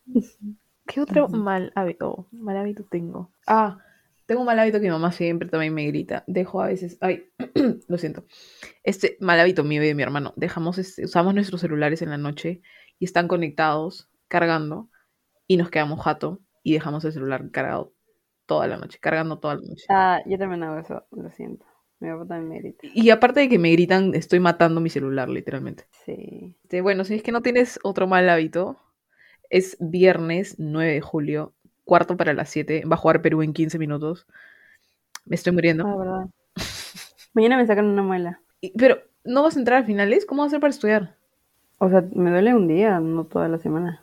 ¿Qué otro mal hábito? Mal hábito tengo. Ah, tengo un mal hábito que mi mamá siempre también me grita. Dejo a veces. Ay, lo siento. Este mal hábito mío y de mi hermano. Dejamos, este, usamos nuestros celulares en la noche y están conectados, cargando, y nos quedamos jato y dejamos el celular cargado toda la noche, cargando toda la noche. Ah, yo también hago eso, lo siento. Mi papá también me grita. Y aparte de que me gritan, estoy matando mi celular, literalmente. Sí. Este, bueno, si es que no tienes otro mal hábito, es viernes 9 de julio, cuarto para las 7, va a jugar Perú en 15 minutos. Me estoy muriendo. Ah, verdad. Mañana me sacan una muela. Y- Pero, ¿no vas a entrar a finales? ¿Cómo vas a hacer para estudiar? O sea, me duele un día, no toda la semana.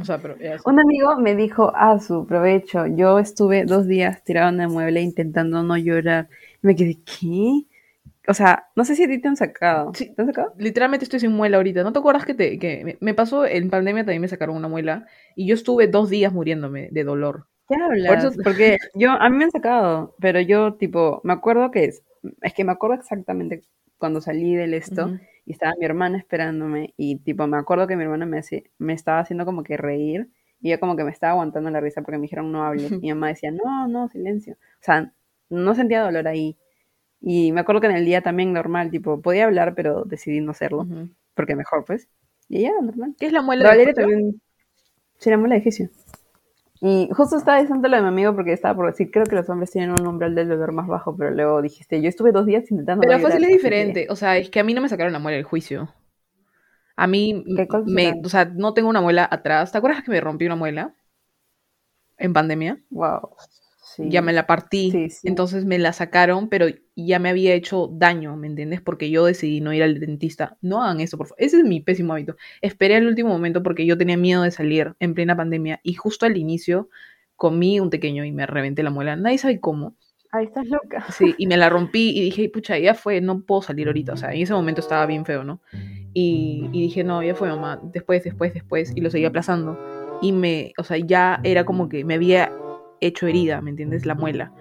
O sea, pero ya sé. Un amigo me dijo, ah, su provecho. Yo estuve dos días tirado en el mueble intentando no llorar. Me quedé, ¿qué? o sea, no sé si a ti te han sacado. Sí. ¿Te han sacado? Literalmente estoy sin muela ahorita. ¿No te acuerdas que, te, que me- pasó en pandemia también me sacaron una muela y yo estuve dos días muriéndome de dolor? ¿Qué hablas? eso- Porque yo, a mí me han sacado, pero yo, tipo, me acuerdo que es, es que me acuerdo exactamente cuando salí del esto y estaba mi hermana esperándome y, tipo, me acuerdo que mi hermana me, hacía- me estaba haciendo como que reír y yo como que me estaba aguantando la risa porque me dijeron no hables. Mi mamá decía, no, no, silencio. O sea, no sentía dolor ahí. Y me acuerdo que en el día también normal, tipo, podía hablar, pero decidí no hacerlo, porque mejor, pues. Y ya, normal. ¿Qué es la muela de también. Sí, la muela de. Y justo estaba diciendo lo de mi amigo porque estaba por decir, creo que los hombres tienen un umbral del dolor más bajo, pero luego dijiste, yo estuve dos días intentando. Pero no fácil es que- diferente. O sea, es que a mí no me sacaron la muela del juicio. A mí, ¿Qué cosa te me, o sea, no tengo una muela atrás. ¿Te acuerdas que me rompí una muela? En pandemia. Wow. Sí. Ya me la partí. Sí, sí. Entonces me la sacaron, pero ya me había hecho daño, ¿me entiendes? Porque yo decidí no ir al dentista. No hagan eso, por favor. Ese es mi pésimo hábito. Esperé al último momento porque yo tenía miedo de salir en plena pandemia y justo al inicio comí un pequeño y me reventé la muela. Nadie sabe cómo. Ay, estás loca. Sí, y me la rompí y dije, pucha, ya fue, no puedo salir ahorita. O sea, en ese momento estaba bien feo, ¿no? Y, y dije, no, ya fue mamá, después, después, después, y lo seguía aplazando. Y me, o sea, ya era como que me había hecho herida, ¿me entiendes? La muela.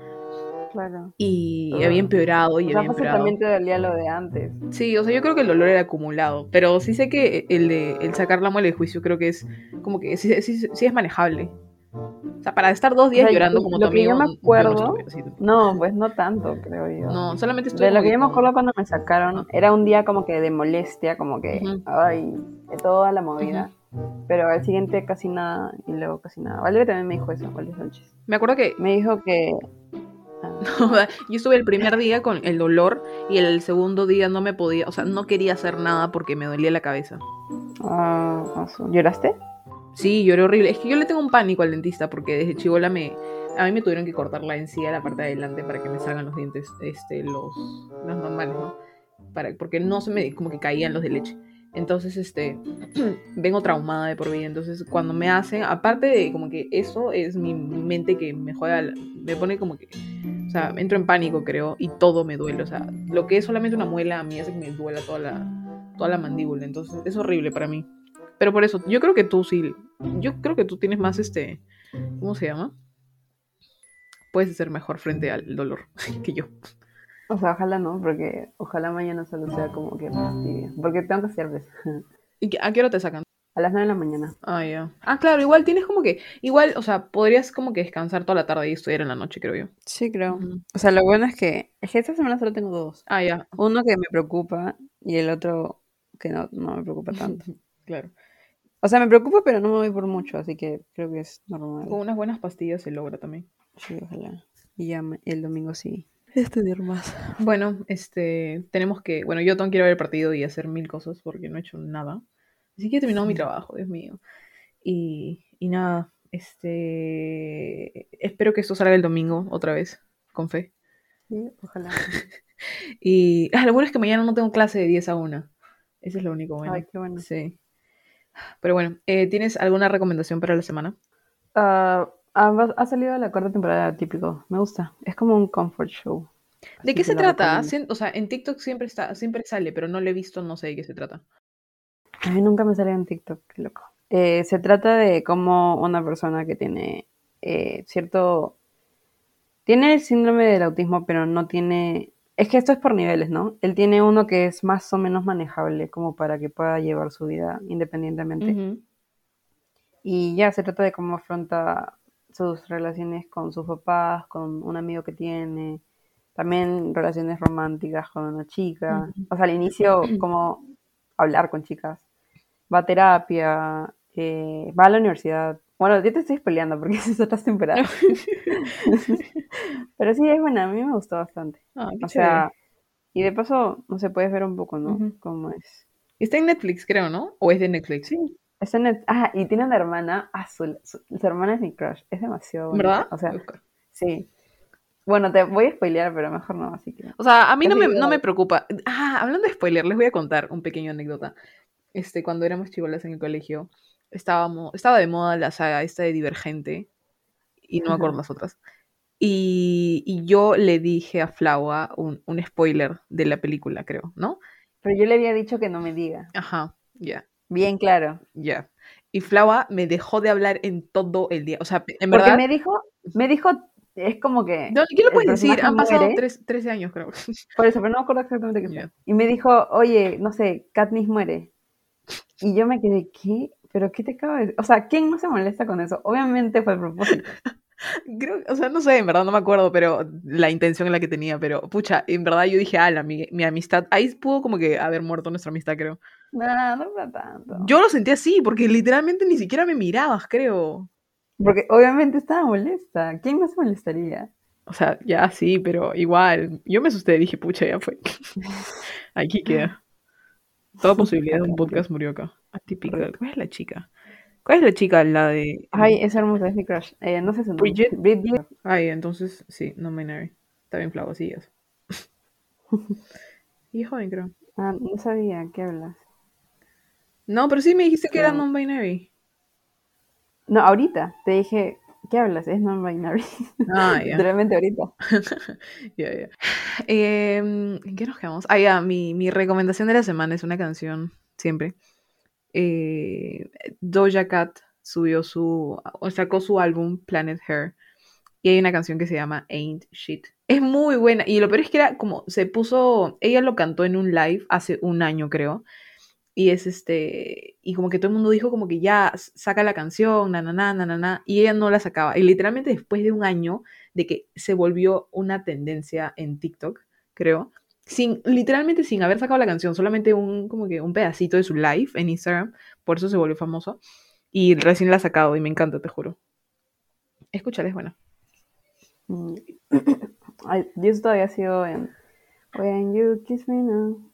Claro. Y había empeorado y O sea, había empeorado. también te dolía lo de antes. Sí, o sea, yo creo que el dolor era acumulado, pero sí sé que el de el sacar la muela de juicio creo que es como que sí, sí, sí es manejable. O sea, para estar dos días O sea, llorando como lo tu que yo me acuerdo-. No, pues no tanto, creo yo. No, solamente estuve De lo que yo me acuerdo cuando me sacaron, era un día como que de molestia, como que, Ujú. ay, de toda la movida. Pero al siguiente casi nada, y luego casi nada. Valeria también me dijo eso, Valeria Sánchez. Me acuerdo que Me dijo que... ah, yo estuve el primer día con el dolor y el segundo día no me podía, o sea, no quería hacer nada porque me dolía la cabeza. ah, ah, ¿Lloraste? Sí, lloré horrible. Es que yo le tengo un pánico al dentista porque desde chivola me. A mí me tuvieron que cortar la encía, la parte de adelante, para que me salgan los dientes, este, los, los normales, ¿no? Para, porque no se me, como que caían los de leche. Entonces, este, vengo traumada de por vida. Entonces, cuando me hacen, aparte de como que eso es mi mente que me juega, me pone como que, o sea, entro en pánico, creo, y todo me duele. O sea, lo que es solamente una muela a mí hace que me duela toda la, toda la mandíbula. Entonces, es horrible para mí. Pero por eso, yo creo que tú sí, yo creo que tú tienes más este, ¿cómo se llama? Puedes ser mejor frente al dolor que yo. O sea, ojalá no, porque ojalá mañana solo sea como que fastidio. Porque tengo que ¿Y a qué hora te sacan? a las 9 de la mañana. Ah, ya. Ah, claro, igual tienes como que, igual, o sea, podrías como que descansar toda la tarde y estudiar en la noche, creo yo. Sí, creo. O sea, lo bueno es que, es que esta semana solo tengo dos. Ah, ya, Uno que me preocupa y el otro que no, no me preocupa tanto. claro. O sea, me preocupa, pero no me voy por mucho, así que creo que es normal. Con unas buenas pastillas se logra también. Sí, ojalá. Y ya el domingo sí. Estudiar más. Bueno, este, tenemos que, bueno, yo tengo que ir a ver el partido y hacer mil cosas porque no he hecho nada. Así que he terminado mi trabajo, Dios mío. Y, y nada, este, espero que esto salga el domingo otra vez, con fe. Sí, ojalá. Y ah, lo bueno es que mañana no tengo clase de 10 a 1. Ese es lo único bueno. Ay, qué bueno. Sí. Pero bueno, eh, ¿tienes alguna recomendación para la semana? Va- ha salido la cuarta temporada típico. Me gusta. Es como un comfort show. ¿De qué se trata? recomiendo. O sea, en TikTok siempre está, siempre sale, pero no lo he visto, no sé de qué se trata. A mí nunca me sale en TikTok, qué loco. Eh, se trata de cómo una persona que tiene eh, cierto... Tiene el síndrome del autismo, pero no tiene... Es que esto es por niveles, ¿no? Él tiene uno que es más o menos manejable como para que pueda llevar su vida independientemente. Y ya se trata de cómo afronta sus relaciones con sus papás, con un amigo que tiene, también relaciones románticas con una chica. O sea, al inicio, cómo hablar con chicas. Va a terapia, eh, va a la universidad. Bueno, yo te estoy peleando porque es otras temporadas. Pero sí, es buena, a mí me gustó bastante. Ah, O sea, y de paso, no se puede ver un poco, ¿no? Cómo es. Está en Netflix, creo, ¿no? ¿O es de Netflix? Sí. Está en el- Ah, y tiene una hermana azul. Su, su hermana es mi crush. Es demasiado bonita. ¿Verdad? O sea, sí. Bueno, te voy a spoilear, pero mejor no, así que. O sea, a mí no me, no me preocupa. Ah, hablando de spoiler, les voy a contar un pequeño anécdota. Este, cuando éramos chivolas en el colegio, estábamos, estaba de moda la saga esta de Divergente, y no me acuerdo las otras. Y, y yo le dije a Flaua un, un spoiler de la película, creo, ¿no? Pero yo le había dicho que no me diga. Ajá, ya, Bien claro. ya. Y Flaua me dejó de hablar en todo el día. O sea, en Porque verdad. me dijo, me dijo, es como que. No, ¿Qué le el puedes decir? Han pasado tres- 13 años, creo. Por eso, pero no me acuerdo exactamente qué fue. Y me dijo, oye, no sé, Katniss muere. Y yo me quedé, ¿qué? ¿Pero qué te acabo de decir? O sea, ¿quién no se molesta con eso? Obviamente fue a propósito. Creo, o sea, no sé, en verdad no me acuerdo, pero la intención en la que tenía, pero pucha, en verdad yo dije, ala, mi, mi amistad, ahí pudo como que haber muerto nuestra amistad, creo. No, no fue tanto. Yo lo sentí así, porque literalmente ni siquiera me mirabas, creo. Porque obviamente estaba molesta. ¿Quién se molestaría? O sea, ya sí, pero igual, yo me asusté, dije, pucha, ya fue. Aquí queda. Toda posibilidad de un podcast murió acá. Atípica. ¿Cuál es la chica? ¿Cuál es la chica? La de... Ay, es hermosa, es mi crush. Eh, no sé su nombre. Bridget. Bridget. Ay, entonces, sí, no binary. Está bien flaco, sí, eso. Y joven, creo. Ah, no sabía, ¿qué hablas? No, pero sí me dijiste que era No. non-binary. No, ahorita te dije, ¿qué hablas? Es non-binary. Ah, ya. Literalmente ahorita. Ya, ya. Em, ¿En qué nos quedamos? Ah, ya, mi, mi recomendación de la semana es una canción, siempre. Eh, Doja Cat subió su, o sacó su álbum Planet Hair y hay una canción que se llama Ain't Shit. Es muy buena y lo peor es que era como, se puso, ella lo cantó en un live hace un año creo y es este, y como que todo el mundo dijo como que ya, saca la canción, na, na, na, na, na, na, y ella no la sacaba. Y literalmente después de un año de que se volvió una tendencia en TikTok, creo, sin, literalmente sin haber sacado la canción, solamente un, como que un pedacito de su live en Instagram, por eso se volvió famoso, y recién la ha sacado y me encanta, te juro. Escúchala, es buena. Mm. Ay, yo todavía sigo en When you kiss me now.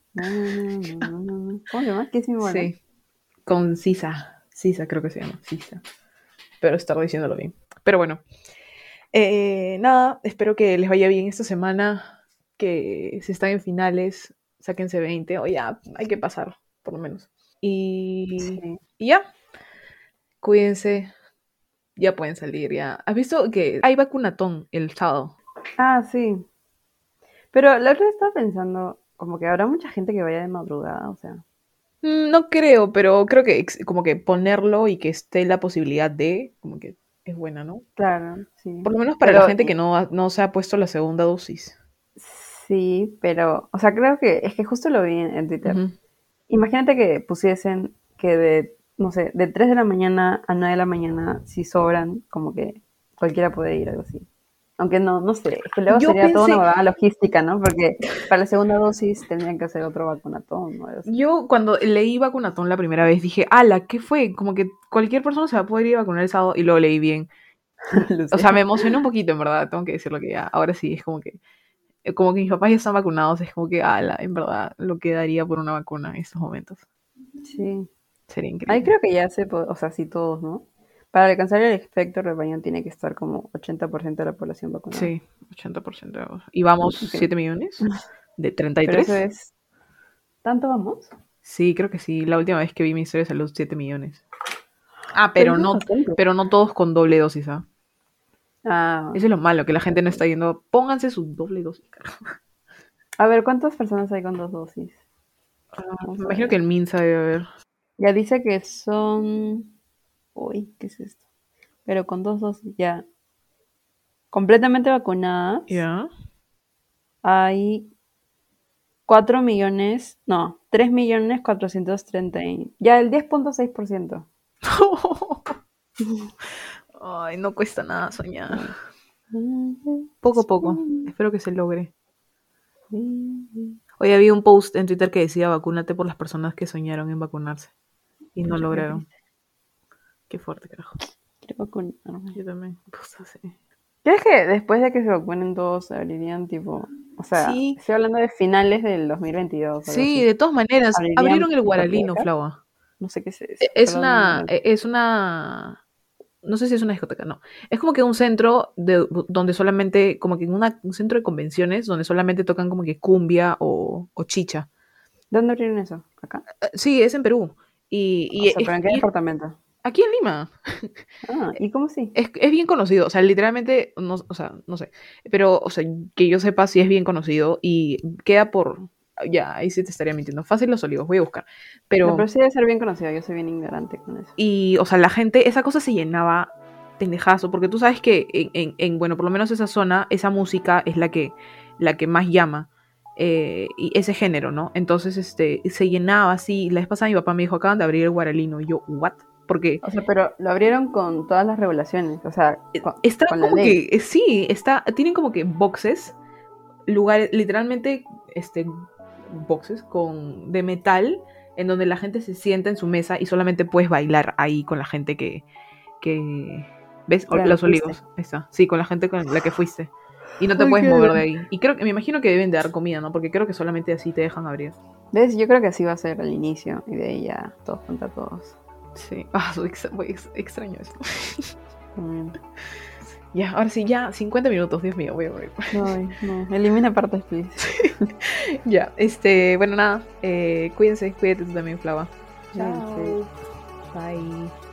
¿Cómo se llama? Kiss me more. ¿no? Sí, con Sisa, Sisa creo que se llama, Sisa, pero estar diciéndolo bien. Pero bueno, eh, nada, espero que les vaya bien esta semana, que si están en finales, sáquense 20, o ya, hay que pasar, por lo menos. Y, Sí. y ya, cuídense, ya pueden salir, ya. ¿Has visto que hay vacunatón el sábado? Ah, sí. Pero la otra vez estaba pensando, como que habrá mucha gente que vaya de madrugada, o sea. Mm, No creo, pero creo que como que ponerlo y que esté la posibilidad de, como que es buena, ¿no? Claro, sí. Por lo menos para la gente que no, no se ha puesto la segunda dosis. Sí, pero, o sea, creo que es que justo lo vi en, en Twitter. Imagínate que pusiesen que de, no sé, de 3 de la mañana a 9 de la mañana, si sobran, como que cualquiera puede ir, algo así. Aunque no, no sé, que luego Yo sería toda pensé- una huevada logística, ¿no? Porque para la segunda dosis tendrían que hacer otro vacunatón o algo así. Yo cuando leí vacunatón la primera vez dije, ala, ¿qué fue? Como que cualquier persona se va a poder ir a vacunar el sábado y lo leí bien. O sea, me emocioné un poquito, en verdad, tengo que decirlo que ya, ahora sí, es como que, eh, como que mis papás ya están vacunados, es como que, ala, en verdad, lo que daría por una vacuna en estos momentos. Sí. Sería increíble. Ahí creo que ya se o sea, sí todos, ¿no? Para alcanzar el efecto rebaño tiene que estar como 80% de la población vacunada. Sí, 80%. ¿Y vamos Ok. 7 millones? ¿De Pero 33? eso es... ¿Tanto vamos? Sí, creo que sí. La última vez que vi mi historia de salud, 7 millones. Ah, pero no, pero no todos con doble dosis, ¿ah? Ah, Eso es lo malo, que la gente no está yendo. Pónganse su doble dosis, carajo. a ver, ¿cuántas personas hay con dos dosis? Ah, me imagino que el Minsa debe haber. Ya dice que son... Uy, ¿qué es esto? Pero con dos dosis, ya. Completamente vacunadas. ¿Ya? Hay 4 millones, no, 3 millones 430. y- Ya, el 10.6%. Ay, no cuesta nada soñar. Poco a poco. Espero que se logre. Hoy había un post en Twitter que decía vacúnate por las personas que soñaron en vacunarse y no lograron. Qué fuerte, carajo. Quiero vacunarme. Yo también. Pues, así. ¿Crees que después de que se vacunen todos abrirían tipo, o sea, Sí. estoy hablando de finales del 2022? algo Sí, así. de todas maneras. ¿Abrirían Abrieron el Guaralino? Flava. No sé qué es eso. Es una, no- e- es una, no sé si es una discoteca, no. Es como que un centro de, donde solamente, como que en una- un centro de convenciones donde solamente tocan como que cumbia o, o chicha. ¿Dónde abrieron eso? ¿Acá? Eh, Sí, es en Perú. Y, y o sea, es- ¿pero en qué departamento? Aquí en Lima. Ah, ¿y cómo sí? Es, es bien conocido, o sea, literalmente, no, o sea, no sé, pero, o sea, que yo sepa sí es bien conocido y queda por, ya, ahí sí te estaría mintiendo, fácil los olivos, voy a buscar, pero, No, pero sí debe ser bien conocido, yo soy bien ignorante con eso. y, o sea, la gente, esa cosa se llenaba pendejazo, porque tú sabes que en, en- en, bueno, por lo menos esa zona, esa música es la que, la que más llama, eh, y ese género, ¿no? Entonces, este, se llenaba así, la vez pasada mi papá me dijo, acaban de abrir el Guaralino, y yo, ¿what? Porque O sea, pero lo abrieron con todas las regulaciones, o sea, con, Está con la como ley. que, eh, sí, está, tienen como que boxes, lugares, literalmente, este, boxes con, de metal, en donde la gente se sienta en su mesa y solamente puedes bailar ahí con la gente que, que ¿ves? Los olivos, ahí está, sí, con la gente con la que fuiste. Y no te Ay, puedes mover de ahí. Y creo que, me imagino que deben de dar comida, ¿no? Porque creo que solamente así te dejan abrir. ¿Ves? Yo creo que así va a ser al inicio y de ahí ya todos contra todos. Sí, ah, ex- ex- extraño eso. Mm. Ya, ahora sí, ya, 50 minutos, Dios mío, voy a morir. Ay, no. Elimina partes, please. Ya, este, bueno, nada, eh, cuídense, cuídate tú también, Flava. Cuídense. Bye.